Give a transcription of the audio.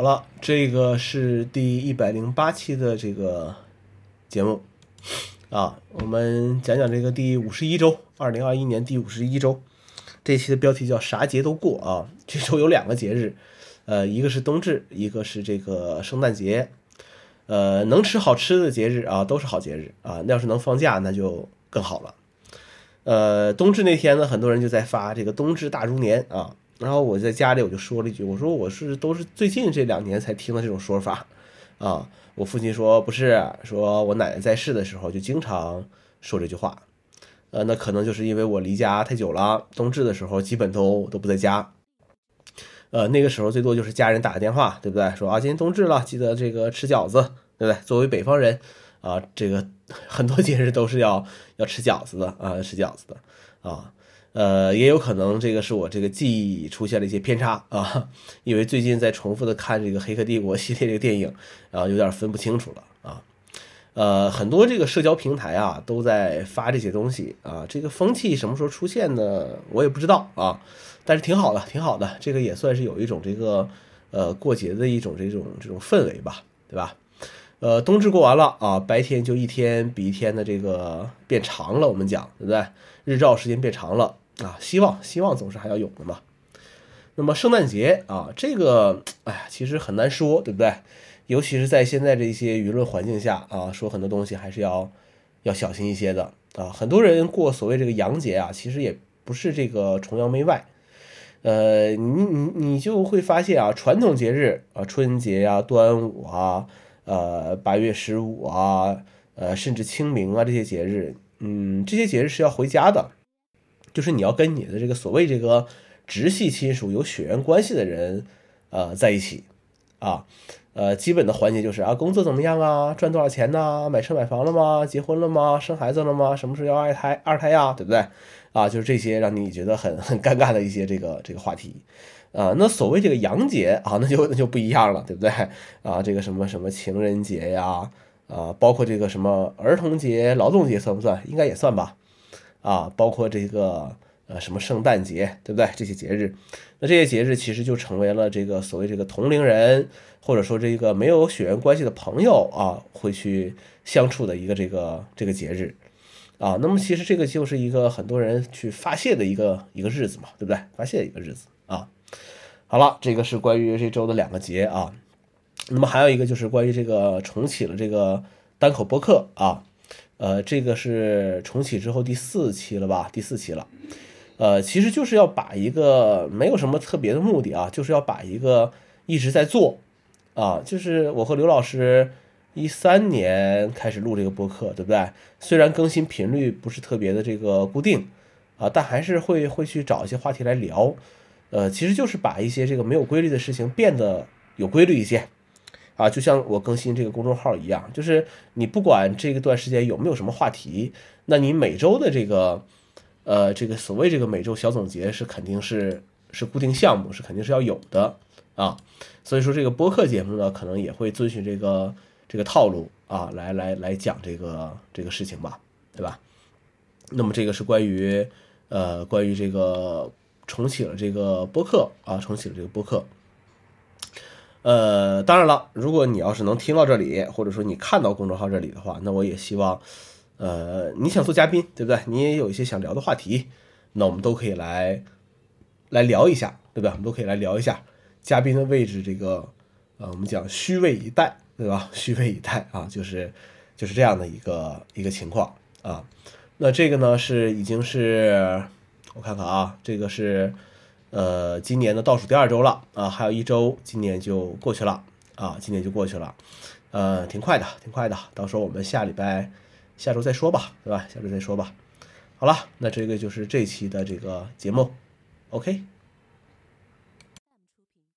好了，这个是第一百零八期的这个节目啊，我们讲讲这个第五十一周，二零二一年第五十一周，这期的标题叫啥节都过啊。这周有两个节日，呃，一个是冬至，一个是这个圣诞节，呃，能吃好吃的节日啊，都是好节日啊。那要是能放假，那就更好了。呃，冬至那天呢，很多人就在发这个冬至大如年啊。然后我在家里我就说了一句，我说我是都是最近这两年才听的这种说法，啊，我父亲说不是，说我奶奶在世的时候就经常说这句话，呃，那可能就是因为我离家太久了，冬至的时候基本都都不在家，呃，那个时候最多就是家人打个电话，对不对？说啊，今天冬至了，记得这个吃饺子，对不对？作为北方人啊，这个 很多节日都是要要吃饺子的啊，吃饺子的啊。呃，也有可能这个是我这个记忆出现了一些偏差啊，因为最近在重复的看这个《黑客帝国》系列这个电影，然后有点分不清楚了啊。呃，很多这个社交平台啊都在发这些东西啊，这个风气什么时候出现的我也不知道啊，但是挺好的，挺好的，这个也算是有一种这个呃过节的一种这种这种氛围吧，对吧？呃，冬至过完了啊，白天就一天比一天的这个变长了，我们讲对不对？日照时间变长了。啊，希望希望总是还要有的嘛。那么圣诞节啊，这个哎呀，其实很难说，对不对？尤其是在现在这些舆论环境下啊，说很多东西还是要要小心一些的啊。很多人过所谓这个洋节啊，其实也不是这个崇洋媚外。呃，你你你就会发现啊，传统节日啊，春节呀、端午啊、呃八月十五啊、呃甚至清明啊这些节日，嗯，这些节日是要回家的。就是你要跟你的这个所谓这个直系亲属有血缘关系的人，呃，在一起，啊，呃，基本的环节就是啊，工作怎么样啊，赚多少钱呢？买车买房了吗？结婚了吗？生孩子了吗？什么时候要二胎？二胎呀，对不对？啊，就是这些让你觉得很 很尴尬的一些这个这个话题，啊，那所谓这个洋节啊，那就那就不一样了，对不对？啊，这个什么什么情人节呀，啊，包括这个什么儿童节、劳动节算不算？应该也算吧。啊，包括这个呃什么圣诞节，对不对？这些节日，那这些节日其实就成为了这个所谓这个同龄人，或者说这个没有血缘关系的朋友啊，会去相处的一个这个这个节日啊。那么其实这个就是一个很多人去发泄的一个一个日子嘛，对不对？发泄一个日子啊。好了，这个是关于这周的两个节啊。那么还有一个就是关于这个重启了这个单口播客啊。呃，这个是重启之后第四期了吧？第四期了，呃，其实就是要把一个没有什么特别的目的啊，就是要把一个一直在做啊，就是我和刘老师一三年开始录这个播客，对不对？虽然更新频率不是特别的这个固定啊，但还是会会去找一些话题来聊，呃，其实就是把一些这个没有规律的事情变得有规律一些。啊，就像我更新这个公众号一样，就是你不管这个段时间有没有什么话题，那你每周的这个，呃，这个所谓这个每周小总结是肯定是是固定项目，是肯定是要有的啊。所以说这个播客节目呢，可能也会遵循这个这个套路啊，来来来讲这个这个事情吧，对吧？那么这个是关于呃关于这个重启了这个播客啊，重启了这个播客。呃，当然了，如果你要是能听到这里，或者说你看到公众号这里的话，那我也希望，呃，你想做嘉宾，对不对？你也有一些想聊的话题，那我们都可以来来聊一下，对吧？我们都可以来聊一下嘉宾的位置，这个呃，我们讲虚位以待，对吧？虚位以待啊，就是就是这样的一个一个情况啊。那这个呢是已经是我看看啊，这个是。呃，今年的倒数第二周了啊，还有一周，今年就过去了啊，今年就过去了，呃，挺快的，挺快的，到时候我们下礼拜、下周再说吧，对吧？下周再说吧。好了，那这个就是这期的这个节目，OK。